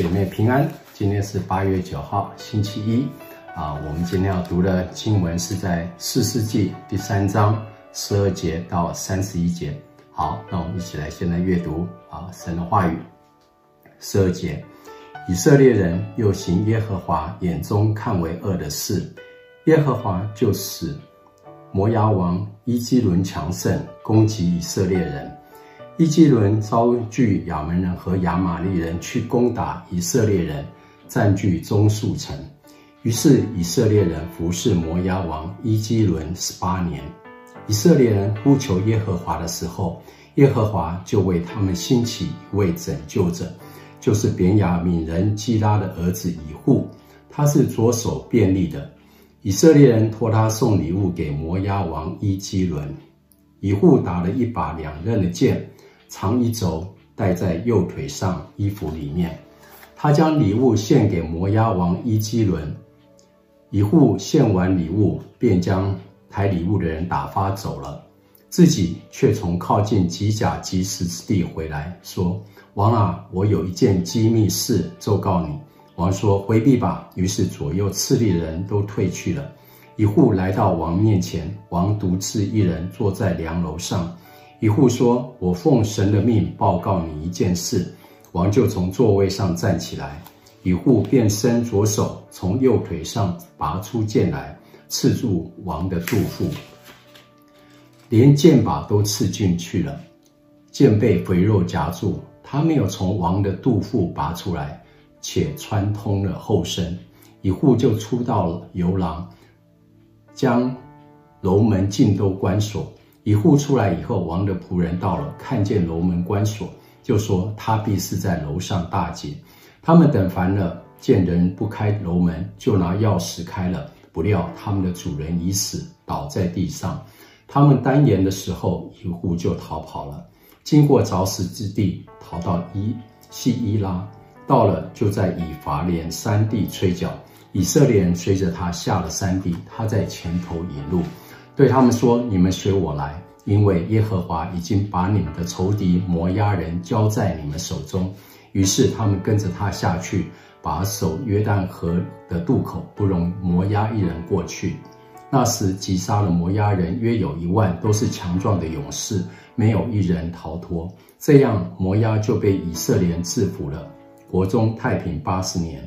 姐妹平安。今天是八月九号，星期一啊。我们今天要读的经文是在四世纪第三章十二节到三十一节。好，那我们一起来现在阅读啊神的话语。十二节，以色列人又行耶和华眼中看为恶的事，耶和华就使摩押王伊基伦强盛，攻击以色列人。伊基伦招聚亚扪人和亚玛力人去攻打以色列人，占据中数城。于是以色列人服侍摩押王伊基伦十八年。以色列人呼求耶和华的时候，耶和华就为他们兴起一位拯救者，就是便雅悯人基拉的儿子以户，他是左手便利的。以色列人托他送礼物给摩押王伊基伦，以户打了一把两刃的剑。长一肘，戴在右腿上衣服里面。他将礼物献给摩押王伊基伦。以户献完礼物，便将抬礼物的人打发走了，自己却从靠近吉甲吉实之地回来，说：“王啊，我有一件机密事奏告你。”王说：“回避吧。”于是左右侍立的人都退去了。一户来到王面前，王独自一人坐在梁楼上。一户说：“我奉神的命报告你一件事。”王就从座位上站起来，一户便伸左手从右腿上拔出剑来，刺住王的肚腹，连剑把都刺进去了。剑被肥肉夹住，他没有从王的肚腹拔出来，且穿通了后身。一户就出到游廊，将楼门尽都关锁。以户出来以后，王的仆人到了，看见楼门关锁，就说他必是在楼上大劫。他们等烦了，见人不开楼门，就拿钥匙开了。不料他们的主人已死，倒在地上。他们耽延的时候，以户就逃跑了，经过凿石之地，逃到伊西伊拉，到了就在以法莲山地吹角。以色列人随着他下了山地，他在前头引路。对他们说：“你们随我来，因为耶和华已经把你们的仇敌摩押人交在你们手中。”于是他们跟着他下去，把守约旦河的渡口，不容摩押一人过去。那时击杀了摩押人约有一万，都是强壮的勇士，没有一人逃脱。这样摩押就被以色列人制服了，国中太平八十年。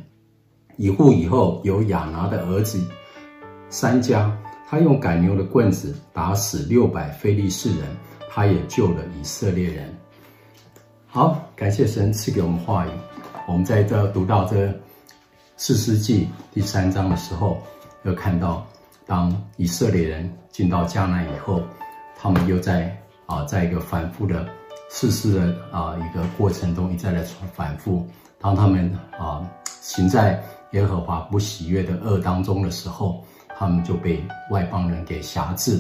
以户以后有亚拿的儿子三迦。他用赶牛的棍子打死六百非利士人，他也救了以色列人。好，感谢神赐给我们话语。我们在这读到这四世纪第三章的时候，又看到当以色列人进到迦南以后，他们又在啊，在一个反复的世事的啊一个过程中一再的反复。当他们啊行在耶和华不喜悦的恶当中的时候。他们就被外邦人给辖制，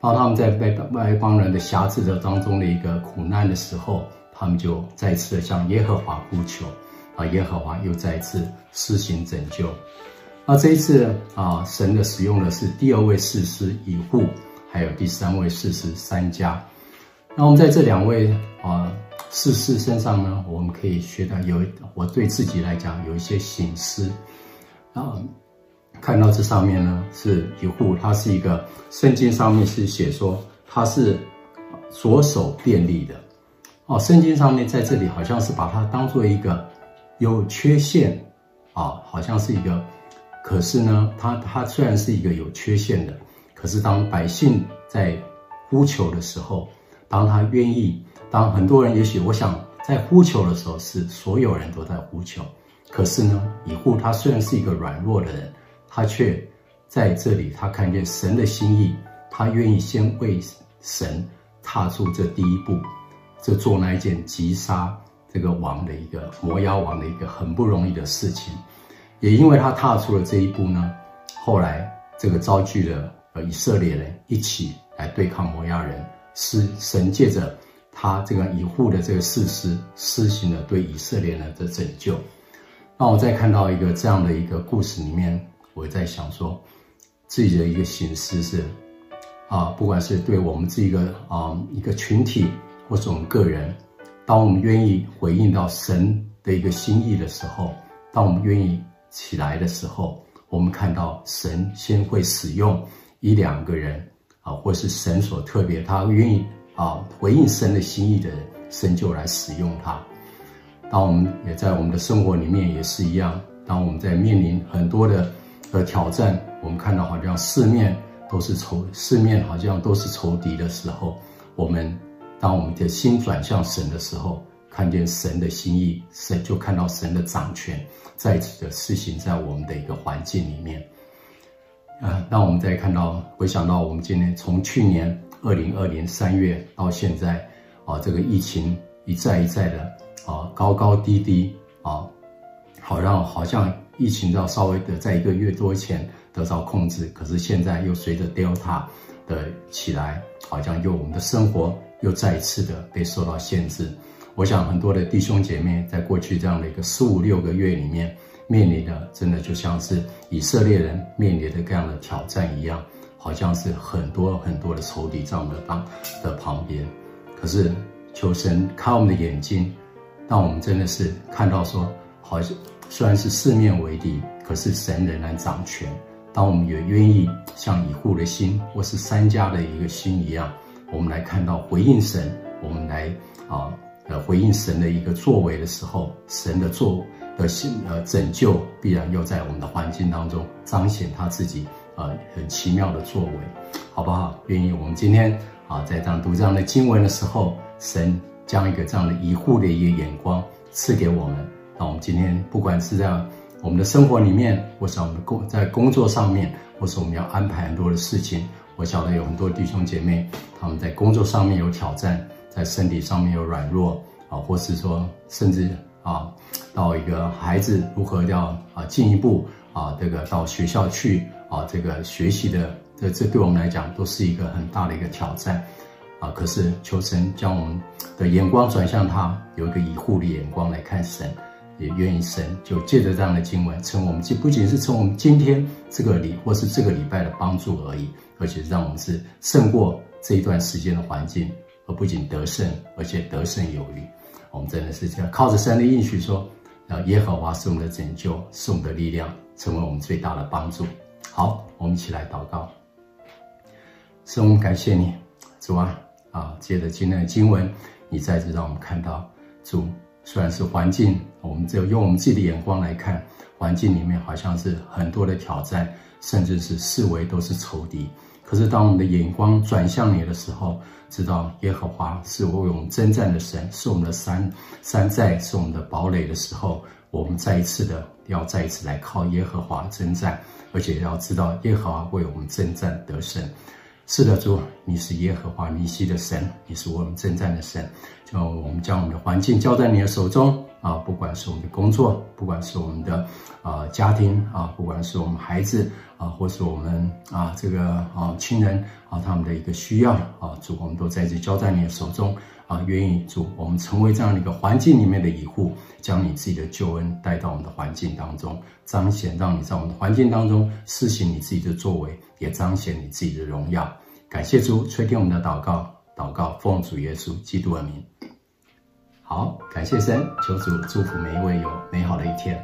当他们在被外邦人的辖制的当中的一个苦难的时候，他们就再次的向耶和华呼求，啊，耶和华又再次施行拯救。那这一次啊，神的使用的是第二位士师以户，还有第三位士师三迦。那我们在这两位啊士师身上呢，我们可以学到有，我对自己来讲有一些省思啊。看到这上面呢，是以户，他是一个圣经上面是写说他是左手便利的哦。圣经上面在这里好像是把他当做一个有缺陷啊，好像是一个。可是呢，他他虽然是一个有缺陷的，可是当百姓在呼求的时候，当他愿意，当很多人也许我想在呼求的时候是所有人都在呼求，可是呢，以户他虽然是一个软弱的人。他却在这里，他看见神的心意，他愿意先为神踏出这第一步，就做那一件击杀这个王的一个摩押王的一个很不容易的事情。也因为他踏出了这一步呢，后来这个遭拒的呃以色列人一起来对抗摩押人，是神借着他这个以户的这个士师施行了对以色列人的拯救。那我再看到一个这样的一个故事里面。我在想说，自己的一个形式是，啊，不管是对我们这一个啊一个群体，或是我们个人，当我们愿意回应到神的一个心意的时候，当我们愿意起来的时候，我们看到神先会使用一两个人啊，或是神所特别，他愿意啊回应神的心意的人，神就来使用他。当我们也在我们的生活里面也是一样，当我们在面临很多的的挑战，我们看到好像四面都是仇，四面好像都是仇敌的时候，我们当我们的心转向神的时候，看见神的心意，神就看到神的掌权再次的施行在我们的一个环境里面。啊，那我们再看到回想到我们今年从去年二零二零三月到现在，啊，这个疫情一再一再的。啊，高高低低啊，好让好像疫情要稍微的在一个月多前得到控制，可是现在又随着 Delta 的起来，好像又我们的生活又再一次的被受到限制。我想很多的弟兄姐妹在过去这样的一个四五六个月里面，面临的真的就像是以色列人面临的这样的挑战一样，好像是很多很多的仇敌在我们的旁的旁边。可是求神开我们的眼睛。让我们真的是看到说，好像虽然是四面为敌，可是神仍然掌权。当我们也愿意像以户的心，或是三家的一个心一样，我们来看到回应神，我们来啊呃回应神的一个作为的时候，神的作的心呃拯救必然又在我们的环境当中彰显他自己呃很奇妙的作为，好不好？愿意我们今天啊在这样读这样的经文的时候，神。将一个这样的医护的一个眼光赐给我们，那我们今天不管是在我们的生活里面，或是我们的工在工作上面，或是我们要安排很多的事情，我晓得有很多弟兄姐妹他们在工作上面有挑战，在身体上面有软弱啊，或是说甚至啊，到一个孩子如何要啊进一步啊这个到学校去啊这个学习的，这这对我们来讲都是一个很大的一个挑战。啊！可是求神将我们的眼光转向他，有一个以护的眼光来看神，也愿意神就借着这样的经文，成我们既不仅是从我们今天这个礼或是这个礼拜的帮助而已，而且让我们是胜过这一段时间的环境，而不仅得胜，而且得胜有余。我们真的是这样靠着神的应许说，啊，耶和华是我们的拯救，是我们的力量，成为我们最大的帮助。好，我们一起来祷告。神，我们感谢你，主啊。啊，借着今天的经文，你再次让我们看到，主虽然是环境，我们只有用我们自己的眼光来看，环境里面好像是很多的挑战，甚至是四围都是仇敌。可是当我们的眼光转向你的时候，知道耶和华是为我们征战的神，是我们的山山寨，是我们的堡垒的时候，我们再一次的要再一次来靠耶和华征战，而且要知道耶和华为我们征战得胜。是的，主，你是耶和华尼西的神，你是我们征战的神。就我们将我们的环境交在你的手中啊，不管是我们的工作，不管是我们的啊家庭啊，不管是我们孩子啊，或是我们啊这个啊亲人啊他们的一个需要啊，主，我们都在这交在你的手中。啊，愿意主，我们成为这样的一个环境里面的一户，将你自己的救恩带到我们的环境当中，彰显，让你在我们的环境当中施行你自己的作为，也彰显你自己的荣耀。感谢主垂听我们的祷告，祷告奉主耶稣基督的名。好，感谢神，求主祝福每一位有美好的一天。